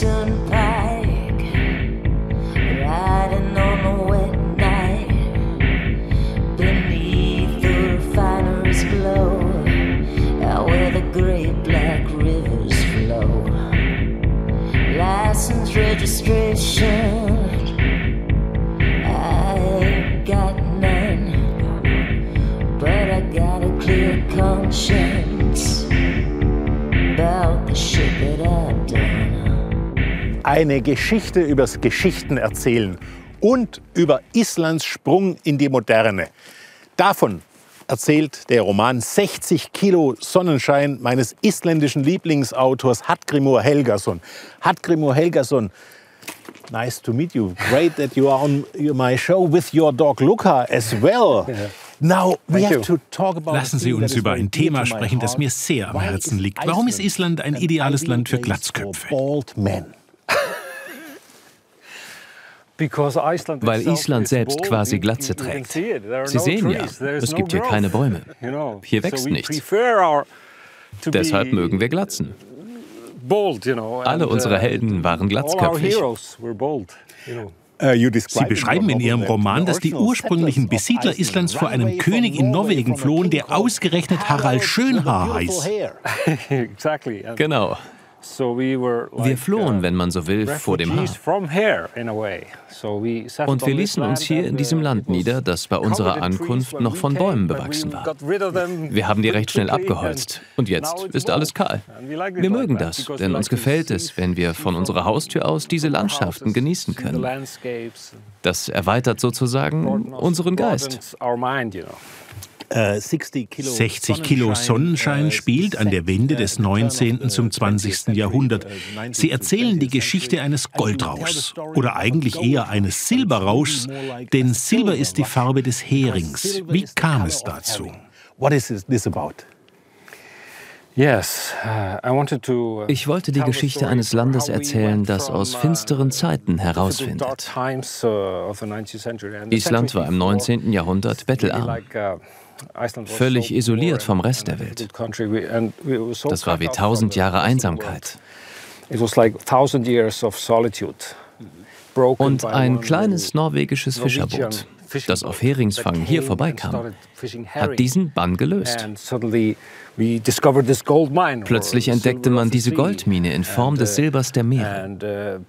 turnpike, riding on a wet night beneath the refinery's glow, out where the great black rivers flow. License registration, Eine Geschichte übers Geschichtenerzählen und über Islands Sprung in die Moderne. Davon erzählt der Roman 60 Kilo Sonnenschein meines isländischen Lieblingsautors Hallgrímur Helgason. Hallgrímur Helgason, nice to meet you. Great that you are on my show with your dog Luca as well. Now we have to talk about Lassen Sie uns über ein Thema sprechen, das mir sehr am Herzen liegt. Warum ist Island ein ideales Land für Glatzköpfe? Weil Island selbst quasi Glatze trägt. Sie sehen ja, es gibt hier keine Bäume. Hier wächst nichts. Deshalb mögen wir Glatzen. Alle unsere Helden waren glatzköpfig. Sie beschreiben in Ihrem Roman, dass die ursprünglichen Besiedler Islands vor einem König in Norwegen flohen, der ausgerechnet Harald Schönhaar heißt. Genau. Wir flohen, wenn man so will, vor dem Haar. Und wir ließen uns hier in diesem Land nieder, das bei unserer Ankunft noch von Bäumen bewachsen war. Wir haben die recht schnell abgeholzt. Und jetzt ist alles kahl. Wir mögen das, denn uns gefällt es, wenn wir von unserer Haustür aus diese Landschaften genießen können. Das erweitert sozusagen unseren Geist. 60 Kilo Sonnenschein spielt an der Wende des 19. zum 20. Jahrhundert. Sie erzählen die Geschichte eines Goldrauschs oder eigentlich eher eines Silberrauschs, denn Silber ist die Farbe des Herings. Wie kam es dazu? What is this about? Ich wollte die Geschichte eines Landes erzählen, das aus finsteren Zeiten herausfindet. Island war im 19. Jahrhundert bettelarm. Völlig isoliert vom Rest der Welt. Das war wie tausend Jahre Einsamkeit. Und ein kleines norwegisches Fischerboot, das auf Heringsfang hier vorbeikam, hat diesen Bann gelöst. Plötzlich entdeckte man diese Goldmine in Form des Silbers der Meere.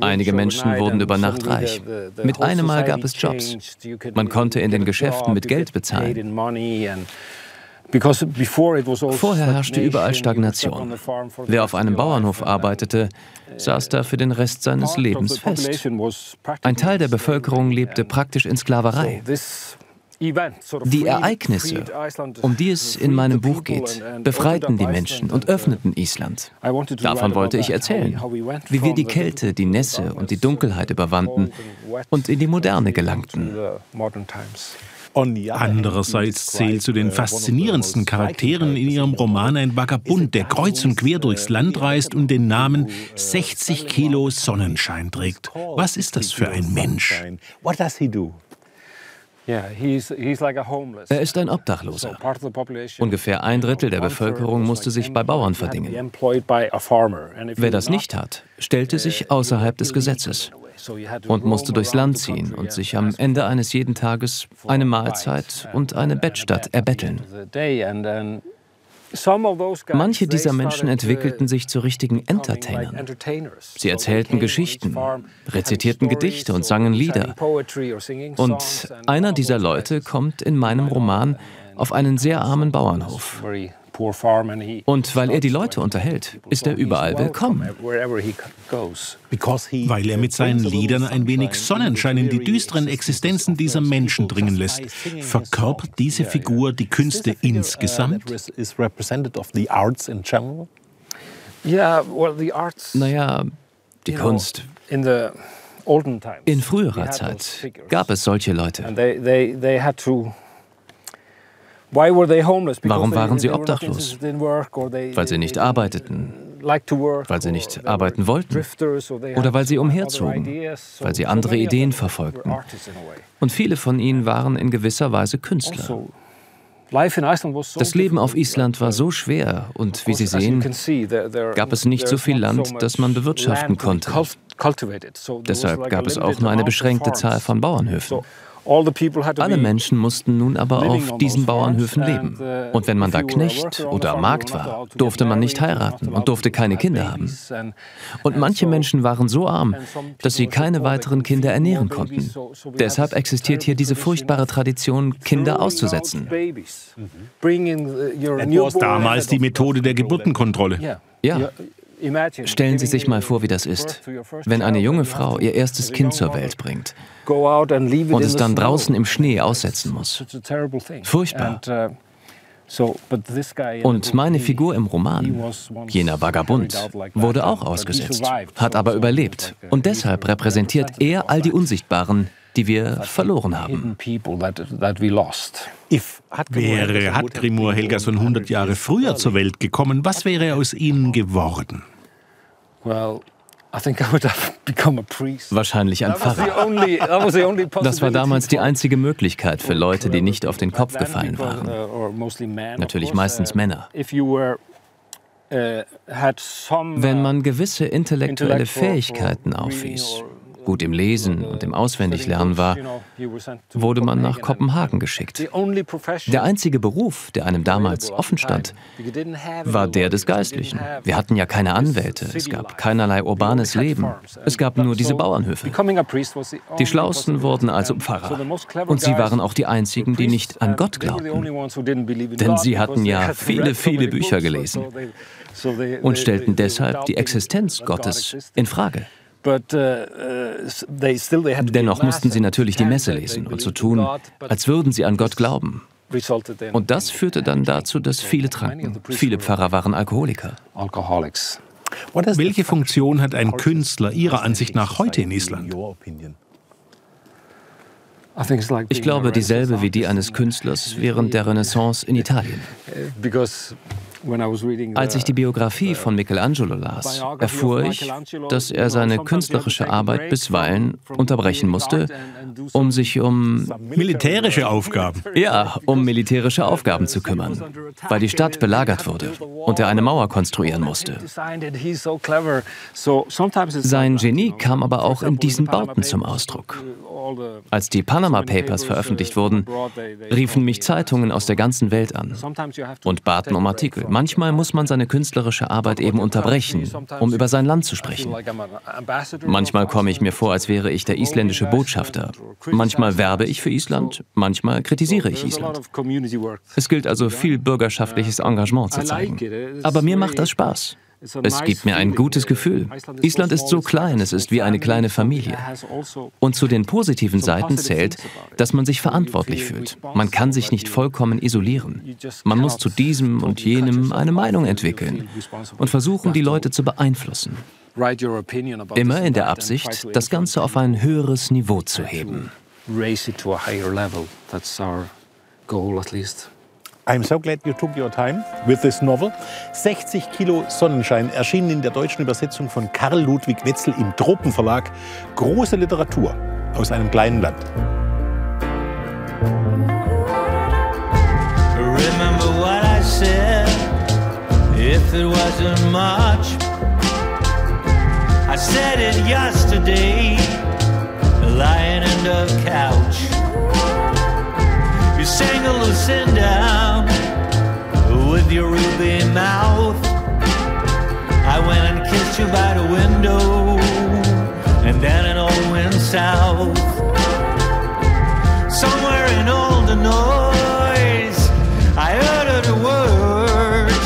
Einige Menschen wurden über Nacht reich. Mit einem Mal gab es Jobs. Man konnte in den Geschäften mit Geld bezahlen. Vorher herrschte überall Stagnation. Wer auf einem Bauernhof arbeitete, saß da für den Rest seines Lebens fest. Ein Teil der Bevölkerung lebte praktisch in Sklaverei. Die Ereignisse, um die es in meinem Buch geht, befreiten die Menschen und öffneten Island. Davon wollte ich erzählen, wie wir die Kälte, die Nässe und die Dunkelheit überwanden und in die Moderne gelangten. Andererseits zählt zu den faszinierendsten Charakteren in ihrem Roman ein Vagabund, der kreuz und quer durchs Land reist und den Namen 60 Kilo Sonnenschein trägt. Was ist das für ein Mensch? What does he do? Er ist ein Obdachloser. Ungefähr ein Drittel der Bevölkerung musste sich bei Bauern verdingen. Wer das nicht hat, stellte sich außerhalb des Gesetzes und musste durchs Land ziehen und sich am Ende eines jeden Tages eine Mahlzeit und eine Bettstatt erbetteln. Manche dieser Menschen entwickelten sich zu richtigen Entertainern. Sie erzählten Geschichten, rezitierten Gedichte und sangen Lieder. Und einer dieser Leute kommt in meinem Roman auf einen sehr armen Bauernhof. Und weil er die Leute unterhält, ist er überall willkommen. Weil er mit seinen Liedern ein wenig Sonnenschein in die düsteren Existenzen dieser Menschen dringen lässt. Verkörpert diese Figur die Künste insgesamt? Naja, die Kunst. In früherer Zeit gab es solche Leute. Warum waren sie obdachlos? Weil sie nicht arbeiteten, weil sie nicht arbeiten wollten oder weil sie umherzogen, weil sie andere Ideen verfolgten. Und viele von ihnen waren in gewisser Weise Künstler. Das Leben auf Island war so schwer und wie Sie sehen, gab es nicht so viel Land, das man bewirtschaften konnte. Deshalb gab es auch nur eine beschränkte Zahl von Bauernhöfen. Alle Menschen mussten nun aber auf diesen Bauernhöfen leben. Uh, Und wenn man da Knecht oder Magd war, durfte man nicht heiraten und durfte keine Kinder haben. Und manche Menschen waren so arm, dass sie keine weiteren Kinder ernähren konnten. Deshalb existiert hier diese furchtbare Tradition, Kinder auszusetzen. Mhm. Damals die Methode der Geburtenkontrolle. Ja. Stellen Sie sich mal vor, wie das ist, wenn eine junge Frau ihr erstes Kind zur Welt bringt und es dann draußen im Schnee aussetzen muss. Furchtbar. Und meine Figur im Roman, jener Vagabund, wurde auch ausgesetzt, hat aber überlebt. Und deshalb repräsentiert er all die Unsichtbaren, die wir verloren haben. Wäre Hadgrimur Helgason 100 Jahre früher zur Welt gekommen, was wäre aus ihm geworden? Wahrscheinlich ein Pfarrer. Das war damals die einzige Möglichkeit für Leute, die nicht auf den Kopf gefallen waren. Natürlich meistens Männer. Wenn man gewisse intellektuelle Fähigkeiten aufwies, gut im Lesen und im Auswendiglernen war, wurde man nach Kopenhagen geschickt. Der einzige Beruf, der einem damals offen stand, war der des Geistlichen. Wir hatten ja keine Anwälte, es gab keinerlei urbanes Leben, es gab nur diese Bauernhöfe. Die Schlausten wurden also Pfarrer. Und sie waren auch die einzigen, die nicht an Gott glaubten. Denn sie hatten ja viele, viele Bücher gelesen und stellten deshalb die Existenz Gottes in Frage. Uh, uh, Dennoch mussten sie natürlich die Messe lesen und so tun, als würden sie an Gott glauben. Und das führte dann dazu, dass viele tranken. Viele Pfarrer waren Alkoholiker. Welche Funktion hat ein Künstler Ihrer Ansicht nach heute in Island? Ich glaube, dieselbe wie die eines Künstlers während der Renaissance in Italien. Als ich die Biografie von Michelangelo las, erfuhr ich, dass er seine künstlerische Arbeit bisweilen unterbrechen musste, um sich um militärische Aufgaben. Ja, um militärische Aufgaben zu kümmern, weil die Stadt belagert wurde und er eine Mauer konstruieren musste. Sein Genie kam aber auch in diesen Bauten zum Ausdruck. Als die Panama Papers veröffentlicht wurden, riefen mich Zeitungen aus der ganzen Welt an und baten um Artikel. Manchmal muss man seine künstlerische Arbeit eben unterbrechen, um über sein Land zu sprechen. Manchmal komme ich mir vor, als wäre ich der isländische Botschafter. Manchmal werbe ich für Island, manchmal kritisiere ich Island. Es gilt also viel bürgerschaftliches Engagement zu zeigen. Aber mir macht das Spaß. Es gibt mir ein gutes Gefühl. Island ist so klein, es ist wie eine kleine Familie. Und zu den positiven Seiten zählt, dass man sich verantwortlich fühlt. Man kann sich nicht vollkommen isolieren. Man muss zu diesem und jenem eine Meinung entwickeln und versuchen, die Leute zu beeinflussen. Immer in der Absicht, das Ganze auf ein höheres Niveau zu heben. Raise it to a higher level. That's our goal at least. I'm so glad you took your time with this novel. 60 Kilo Sonnenschein erschienen in der deutschen Übersetzung von Karl Ludwig Wetzel im Tropenverlag. Große Literatur aus einem kleinen Land. Remember what I said, if it wasn't much. I said it yesterday, lying in the couch. sang a Lucinda with your ruby mouth. I went and kissed you by the window, and then it all went south. Somewhere in all the noise, I uttered a word.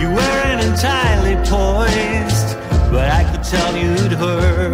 You weren't entirely poised, but I could tell you'd heard.